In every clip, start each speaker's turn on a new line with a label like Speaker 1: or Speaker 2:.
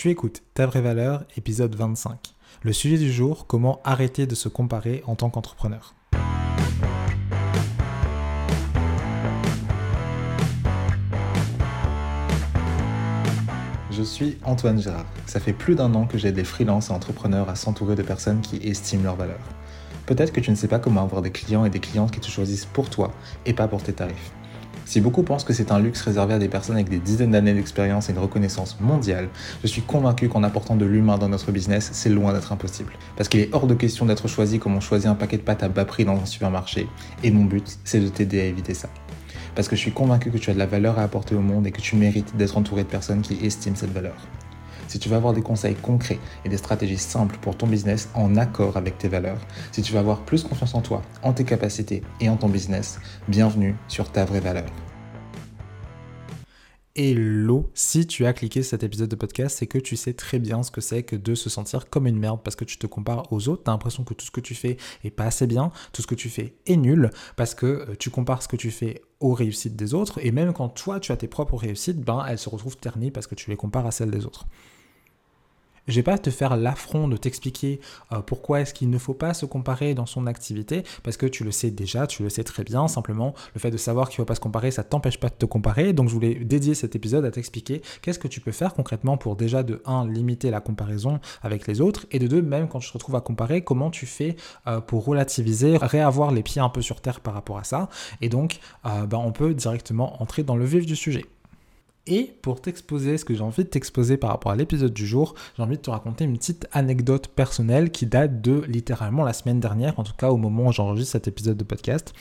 Speaker 1: Tu écoutes Ta vraie valeur, épisode 25. Le sujet du jour, comment arrêter de se comparer en tant qu'entrepreneur. Je suis Antoine Gérard. Ça fait plus d'un an que j'aide les freelances et entrepreneurs à s'entourer de personnes qui estiment leur valeur. Peut-être que tu ne sais pas comment avoir des clients et des clientes qui te choisissent pour toi et pas pour tes tarifs. Si beaucoup pensent que c'est un luxe réservé à des personnes avec des dizaines d'années d'expérience et une reconnaissance mondiale, je suis convaincu qu'en apportant de l'humain dans notre business, c'est loin d'être impossible. Parce qu'il est hors de question d'être choisi comme on choisit un paquet de pâtes à bas prix dans un supermarché. Et mon but, c'est de t'aider à éviter ça. Parce que je suis convaincu que tu as de la valeur à apporter au monde et que tu mérites d'être entouré de personnes qui estiment cette valeur. Si tu veux avoir des conseils concrets et des stratégies simples pour ton business en accord avec tes valeurs, si tu veux avoir plus confiance en toi, en tes capacités et en ton business, bienvenue sur ta vraie valeur. Hello, si tu as cliqué cet épisode de podcast, c'est que tu sais très bien ce que c'est que de se sentir comme une merde parce que tu te compares aux autres, tu as l'impression que tout ce que tu fais est pas assez bien, tout ce que tu fais est nul parce que euh, tu compares ce que tu fais aux réussites des autres et même quand toi tu as tes propres réussites, ben elles se retrouvent ternies parce que tu les compares à celles des autres. Je vais pas te faire l'affront de t'expliquer euh, pourquoi est-ce qu'il ne faut pas se comparer dans son activité, parce que tu le sais déjà, tu le sais très bien. Simplement, le fait de savoir qu'il ne faut pas se comparer, ça t'empêche pas de te comparer. Donc, je voulais dédier cet épisode à t'expliquer qu'est-ce que tu peux faire concrètement pour déjà de 1 limiter la comparaison avec les autres, et de 2 même quand tu te retrouves à comparer, comment tu fais euh, pour relativiser, réavoir les pieds un peu sur terre par rapport à ça. Et donc, euh, ben, on peut directement entrer dans le vif du sujet. Et pour t'exposer ce que j'ai envie de t'exposer par rapport à l'épisode du jour, j'ai envie de te raconter une petite anecdote personnelle qui date de littéralement la semaine dernière, en tout cas au moment où j'enregistre cet épisode de podcast.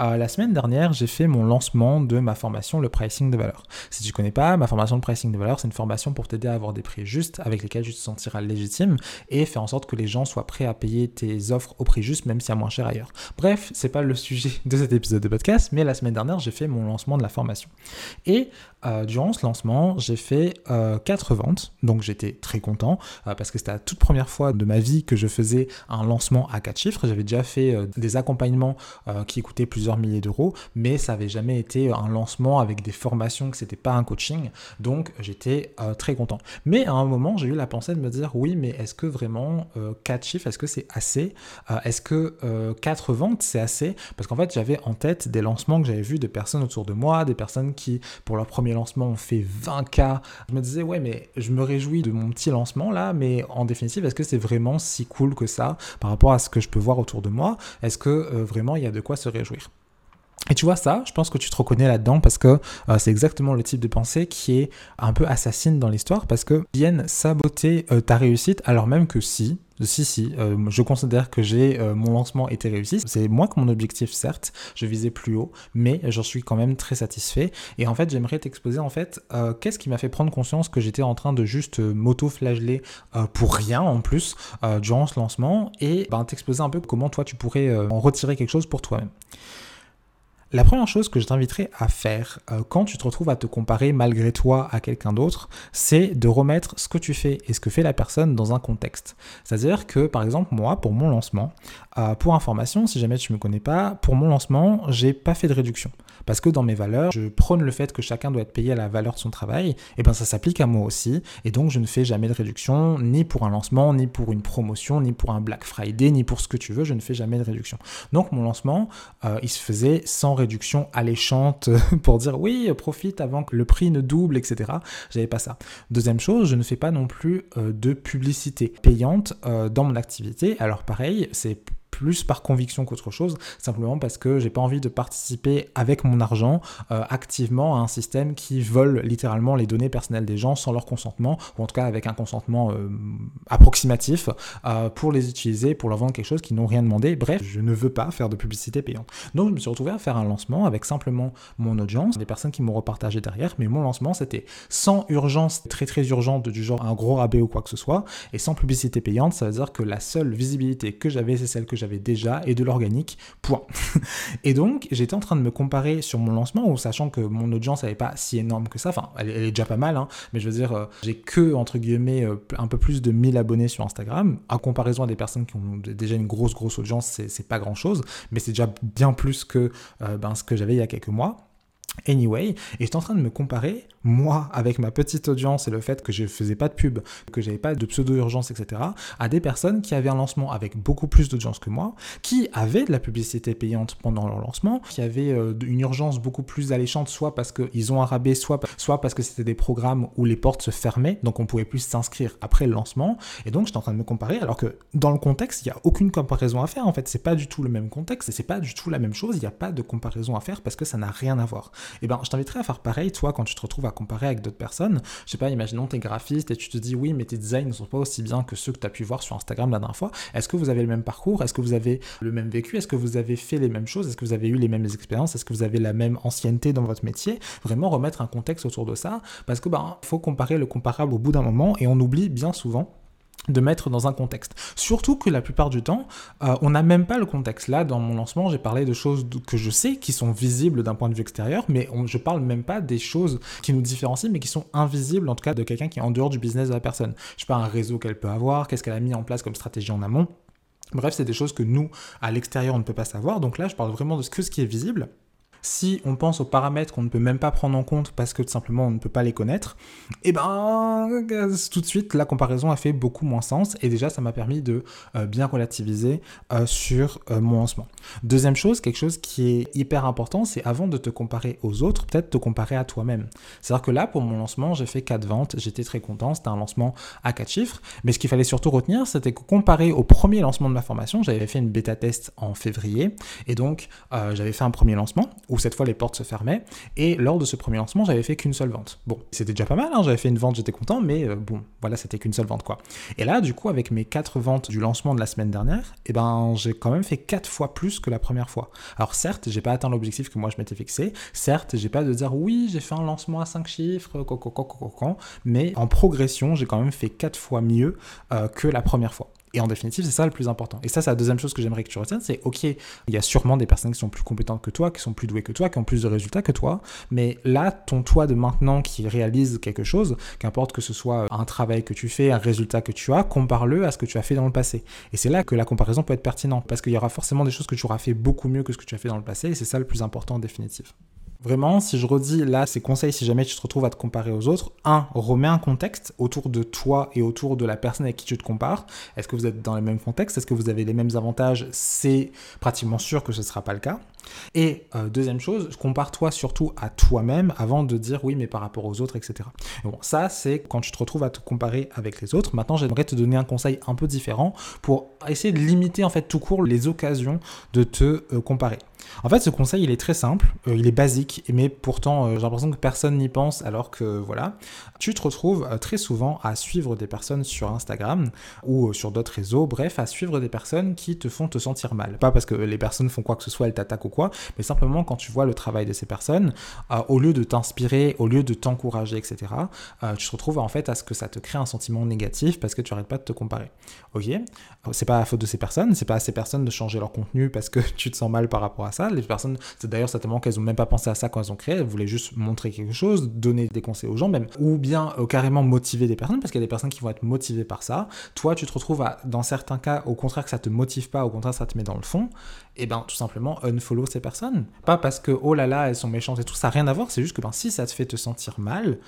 Speaker 1: Euh, la semaine dernière, j'ai fait mon lancement de ma formation Le Pricing de valeur. Si tu connais pas, ma formation de Pricing de valeur, c'est une formation pour t'aider à avoir des prix justes avec lesquels tu te sentiras légitime et faire en sorte que les gens soient prêts à payer tes offres au prix juste, même si à moins cher ailleurs. Bref, c'est pas le sujet de cet épisode de podcast, mais la semaine dernière, j'ai fait mon lancement de la formation. Et euh, durant ce lancement, j'ai fait euh, 4 ventes, donc j'étais très content euh, parce que c'était la toute première fois de ma vie que je faisais un lancement à 4 chiffres. J'avais déjà fait euh, des accompagnements qui coûtaient plusieurs milliers d'euros, mais ça n'avait jamais été un lancement avec des formations, que c'était pas un coaching, donc j'étais très content. Mais à un moment, j'ai eu la pensée de me dire oui, mais est-ce que vraiment 4 chiffres, est-ce que c'est assez Est-ce que 4 ventes, c'est assez? Parce qu'en fait, j'avais en tête des lancements que j'avais vus de personnes autour de moi, des personnes qui, pour leur premier lancement, fait 20K. Je me disais, ouais, mais je me réjouis de mon petit lancement là, mais en définitive, est-ce que c'est vraiment si cool que ça par rapport à ce que je peux voir autour de moi? Est-ce que euh, vraiment il y a de quoi se réjouir? Et tu vois ça, je pense que tu te reconnais là-dedans parce que euh, c'est exactement le type de pensée qui est un peu assassine dans l'histoire parce que viennent saboter euh, ta réussite alors même que si, si, si, euh, je considère que j'ai mon lancement été réussi. C'est moins que mon objectif, certes, je visais plus haut, mais j'en suis quand même très satisfait. Et en fait, j'aimerais t'exposer en fait qu'est-ce qui m'a fait prendre conscience que j'étais en train de juste m'auto-flageller pour rien en plus durant ce lancement et ben, t'exposer un peu comment toi tu pourrais en retirer quelque chose pour toi-même. La première chose que je t'inviterai à faire euh, quand tu te retrouves à te comparer malgré toi à quelqu'un d'autre, c'est de remettre ce que tu fais et ce que fait la personne dans un contexte. C'est-à-dire que par exemple moi, pour mon lancement, euh, pour information, si jamais tu ne me connais pas, pour mon lancement, j'ai pas fait de réduction. Parce que dans mes valeurs, je prône le fait que chacun doit être payé à la valeur de son travail, et ben ça s'applique à moi aussi, et donc je ne fais jamais de réduction, ni pour un lancement, ni pour une promotion, ni pour un Black Friday, ni pour ce que tu veux, je ne fais jamais de réduction. Donc mon lancement, euh, il se faisait sans réduction alléchante pour dire oui, profite avant que le prix ne double, etc. J'avais pas ça. Deuxième chose, je ne fais pas non plus euh, de publicité payante euh, dans mon activité. Alors pareil, c'est plus par conviction qu'autre chose, simplement parce que j'ai pas envie de participer avec mon argent euh, activement à un système qui vole littéralement les données personnelles des gens sans leur consentement, ou en tout cas avec un consentement euh, approximatif euh, pour les utiliser, pour leur vendre quelque chose qu'ils n'ont rien demandé. Bref, je ne veux pas faire de publicité payante. Donc je me suis retrouvé à faire un lancement avec simplement mon audience, des personnes qui m'ont repartagé derrière, mais mon lancement c'était sans urgence, très très urgente du genre un gros rabais ou quoi que ce soit, et sans publicité payante, ça veut dire que la seule visibilité que j'avais c'est celle que j'avais déjà et de l'organique, point. et donc, j'étais en train de me comparer sur mon lancement, où sachant que mon audience n'est pas si énorme que ça, enfin, elle, est déjà pas mal, hein, mais je veux dire, euh, j'ai que, entre guillemets, euh, un peu plus de 1000 abonnés sur Instagram, en comparaison à des personnes qui ont déjà une grosse, grosse audience, c'est pas grand chose, mais c'est déjà bien plus que euh, ben, ce que j'avais il y a quelques mois. Anyway, et j'étais en train de me comparer, moi, avec ma petite audience et le fait que je faisais pas de pub, que j'avais pas de pseudo-urgence, etc., à des personnes qui avaient un lancement avec beaucoup plus d'audience que moi, qui avaient de la publicité payante pendant leur lancement, qui avaient euh, une urgence beaucoup plus alléchante, soit parce qu'ils ont un rabais, soit, parce que c'était des programmes où les portes se fermaient, donc on pouvait plus s'inscrire après le lancement, et donc j'étais en train de me comparer, alors que dans le contexte, il n'y a aucune comparaison à faire, en fait, c'est pas du tout le même contexte, et c'est pas du tout la même chose, il n'y a pas de comparaison à faire parce que ça n'a rien à voir eh ben, je t'inviterai à faire pareil, toi, quand tu te retrouves à comparer avec d'autres personnes. Je sais pas, imaginons t'es graphiste et tu te dis, oui, mais tes designs ne sont pas aussi bien que ceux que tu as pu voir sur Instagram la dernière fois. Est-ce que vous avez le même parcours? Est-ce que vous avez le même vécu? Est-ce que vous avez fait les mêmes choses? Est-ce que vous avez eu les mêmes expériences? Est-ce que vous avez la même ancienneté dans votre métier? Vraiment remettre un contexte autour de ça, parce que ben, faut comparer le comparable au bout d'un moment et on oublie bien souvent de mettre dans un contexte. Surtout que la plupart du temps, euh, on n'a même pas le contexte. Là, dans mon lancement, j'ai parlé de choses que je sais qui sont visibles d'un point de vue extérieur, mais on, je parle même pas des choses qui nous différencient, mais qui sont invisibles, en tout cas de quelqu'un qui est en dehors du business de la personne. Je sais pas, un réseau qu'elle peut avoir, qu'est-ce qu'elle a mis en place comme stratégie en amont. Bref, c'est des choses que nous, à l'extérieur, on ne peut pas savoir. Donc là, je parle vraiment de ce que ce qui est visible. Si on pense aux paramètres qu'on ne peut même pas prendre en compte parce que tout simplement on ne peut pas les connaître, et eh ben tout de suite la comparaison a fait beaucoup moins sens et déjà ça m'a permis de euh, bien relativiser euh, sur euh, mon lancement. Deuxième chose, quelque chose qui est hyper important, c'est avant de te comparer aux autres, peut-être te comparer à toi-même. C'est-à-dire que là pour mon lancement, j'ai fait 4 ventes, j'étais très content, c'était un lancement à 4 chiffres, mais ce qu'il fallait surtout retenir, c'était que comparé au premier lancement de ma formation, j'avais fait une bêta test en février et donc j'avais fait un premier lancement cette fois les portes se fermaient. Et lors de ce premier lancement, j'avais fait qu'une seule vente. Bon, c'était déjà pas mal, hein, j'avais fait une vente, j'étais content, mais euh, bon, voilà, c'était qu'une seule vente quoi. Et là, du coup, avec mes quatre ventes du lancement de la semaine dernière, eh ben, j'ai quand même fait quatre fois plus que la première fois. Alors certes, j'ai pas atteint l'objectif que moi je m'étais fixé. Certes, j'ai pas de dire oui, j'ai fait un lancement à 5 chiffres, mais en progression, j'ai quand même fait quatre fois mieux euh, que la première fois. Et en définitive, c'est ça le plus important. Et ça, c'est la deuxième chose que j'aimerais que tu retiennes, c'est ok, il y a sûrement des personnes qui sont plus compétentes que toi, qui sont plus douées que toi, qui ont plus de résultats que toi, mais là, ton toi de maintenant qui réalise quelque chose, qu'importe que ce soit un travail que tu fais, un résultat que tu as, compare-le à ce que tu as fait dans le passé. Et c'est là que la comparaison peut être pertinente, parce qu'il y aura forcément des choses que tu auras fait beaucoup mieux que ce que tu as fait dans le passé, et c'est ça le plus important en définitive. Vraiment, si je redis là ces conseils, si jamais tu te retrouves à te comparer aux autres, un, remets un contexte autour de toi et autour de la personne avec qui tu te compares. Est-ce que vous êtes dans les mêmes contextes? Est-ce que vous avez les mêmes avantages? C'est pratiquement sûr que ce ne sera pas le cas. Et euh, deuxième chose, compare-toi surtout à toi-même avant de dire oui, mais par rapport aux autres, etc. bon, ça, c'est quand tu te retrouves à te comparer avec les autres. Maintenant, j'aimerais te donner un conseil un peu différent pour essayer de limiter en fait tout court les occasions de te euh, comparer. En fait, ce conseil, il est très simple, euh, il est basique, mais pourtant, j'ai l'impression que personne n'y pense, alors que voilà, tu te retrouves très souvent à suivre des personnes sur Instagram ou sur d'autres réseaux, bref, à suivre des personnes qui te font te sentir mal. Pas parce que les personnes font quoi que ce soit, elles t'attaquent ou mais simplement quand tu vois le travail de ces personnes, au lieu de t'inspirer, au lieu de t'encourager, etc., tu te retrouves en fait à ce que ça te crée un sentiment négatif parce que tu arrêtes pas de te comparer. Ok? C'est pas la faute de ces personnes, c'est pas à ces personnes de changer leur contenu parce que tu te sens mal par rapport à ça. Les personnes, d'ailleurs certainement qu'elles ont même pas pensé à ça quand elles ont créé, elles voulaient juste montrer quelque chose, donner des conseils aux gens même, ou bien euh, carrément motiver des personnes, parce qu'il y a des personnes qui vont être motivées par ça. Toi, tu te retrouves à, dans certains cas, au contraire que ça te motive pas, au contraire ça te met dans le fond, et ben tout simplement unfollow ces personnes. Pas parce que oh là là, elles sont méchantes et tout, ça n'a rien à voir, c'est juste que ben, si ça te fait te sentir mal,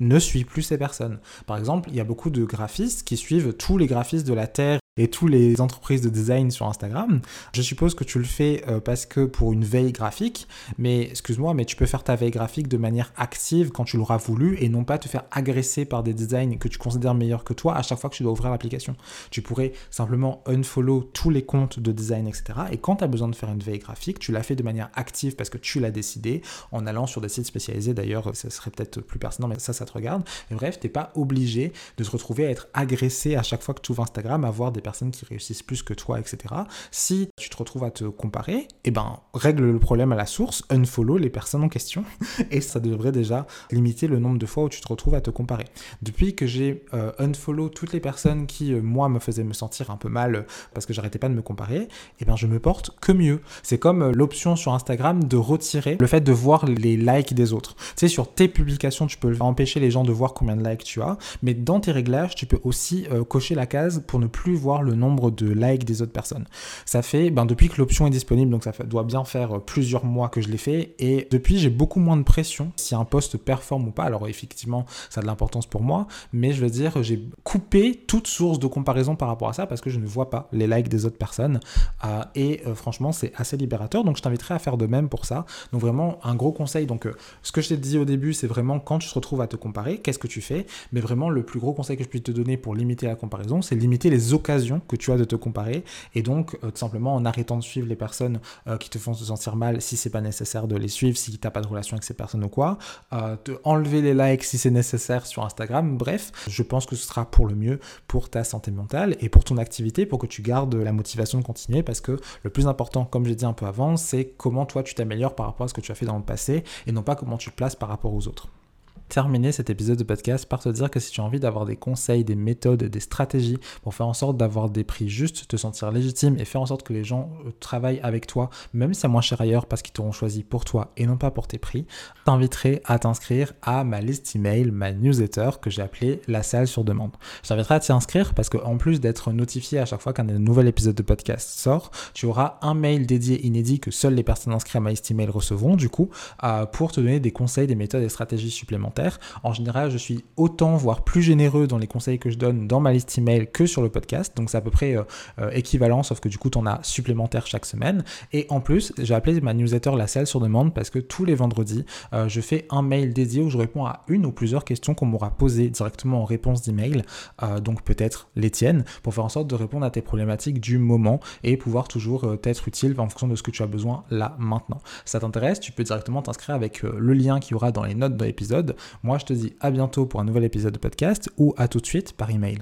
Speaker 1: ne suis plus ces personnes. Par exemple, il y a beaucoup de graphistes qui suivent tous les graphistes de la Terre et tous les entreprises de design sur Instagram. Je suppose que tu le fais euh, parce que pour une veille graphique, mais excuse-moi, mais tu peux faire ta veille graphique de manière active quand tu l'auras voulu et non pas te faire agresser par des designs que tu considères meilleurs que toi à chaque fois que tu dois ouvrir l'application. Tu pourrais simplement unfollow tous les comptes de design, etc. Et quand tu as besoin de faire une veille graphique, tu l'as fait de manière active parce que tu l'as décidé en allant sur des sites spécialisés. D'ailleurs, ça serait peut-être plus pertinent, mais ça, ça te regarde. Mais bref, t'es pas obligé de te retrouver à être agressé à chaque fois que tu ouvres Instagram, à voir des personnes qui réussissent plus que toi, etc. Si tu te retrouves à te comparer, eh ben, règle le problème à la source, unfollow les personnes en question, et ça devrait déjà limiter le nombre de fois où tu te retrouves à te comparer. Depuis que j'ai euh, unfollow toutes les personnes qui, euh, moi, me faisaient me sentir un peu mal euh, parce que j'arrêtais pas de me comparer, eh ben, je me porte que mieux. C'est comme l'option sur Instagram de retirer le fait de voir les likes des autres. Tu sais, sur tes publications, tu peux empêcher les gens de voir combien de likes tu as, mais dans tes réglages, tu peux aussi cocher la case pour ne plus voir le nombre de likes des autres personnes. Ça fait, ben, depuis que l'option est disponible, donc ça doit bien faire plusieurs mois que je l'ai fait, et depuis j'ai beaucoup moins de pression si un poste performe ou pas. Alors effectivement, ça a de l'importance pour moi, mais je veux dire, j'ai coupé toute source de comparaison par rapport à ça parce que je ne vois pas les likes des autres personnes. Euh, et euh, franchement, c'est assez libérateur. Donc je t'inviterai à faire de même pour ça. Donc vraiment, un gros conseil. Donc euh, ce que je t'ai dit au début, c'est vraiment quand tu te retrouves à te comparer, qu'est-ce que tu fais? Mais vraiment, le plus gros conseil que je puisse te donner pour limiter la comparaison, c'est limiter les occasions que tu as de te comparer. Et donc, tout simplement en arrêtant de suivre les personnes qui te font se sentir mal si c'est pas nécessaire de les suivre, si tu n'as pas de relation avec ces personnes ou quoi, te enlever les likes si c'est nécessaire sur Instagram. Bref, je pense que ce sera pour le mieux pour ta santé mentale et pour ton activité, pour que tu gardes la motivation de continuer parce que le plus important, comme j'ai dit un peu avant, c'est comment toi tu t'améliores par rapport à ce que tu as fait dans le passé et non pas comment tu te places par rapport aux autres terminer cet épisode de podcast par te dire que si tu as envie d'avoir des conseils, des méthodes, des stratégies pour faire en sorte d'avoir des prix justes, te sentir légitime et faire en sorte que les gens euh, travaillent avec toi, même si c'est moins cher ailleurs parce qu'ils t'auront choisi pour toi et non pas pour tes prix, t'inviterai à t'inscrire à ma liste email, ma newsletter que j'ai appelée la salle sur demande. Je t'inviterai à t'y inscrire parce qu'en plus d'être notifié à chaque fois qu'un nouvel épisode de podcast sort, tu auras un mail dédié inédit que seules les personnes inscrites à ma liste email recevront du coup euh, pour te donner des conseils, des méthodes et stratégies supplémentaires en général, je suis autant, voire plus généreux dans les conseils que je donne dans ma liste email que sur le podcast. Donc c'est à peu près euh, euh, équivalent, sauf que du coup, tu en as supplémentaire chaque semaine. Et en plus, j'ai appelé ma newsletter la selle sur demande parce que tous les vendredis, euh, je fais un mail dédié où je réponds à une ou plusieurs questions qu'on m'aura posées directement en réponse d'email. donc peut-être les tiennes, pour faire en sorte de répondre à tes problématiques du moment et pouvoir toujours t'être utile en fonction de ce que tu as besoin là maintenant. Si ça t'intéresse, tu peux directement t'inscrire avec le lien qui y aura dans les notes de l'épisode moi, je te dis à bientôt pour un nouvel épisode de podcast ou à tout de suite par email.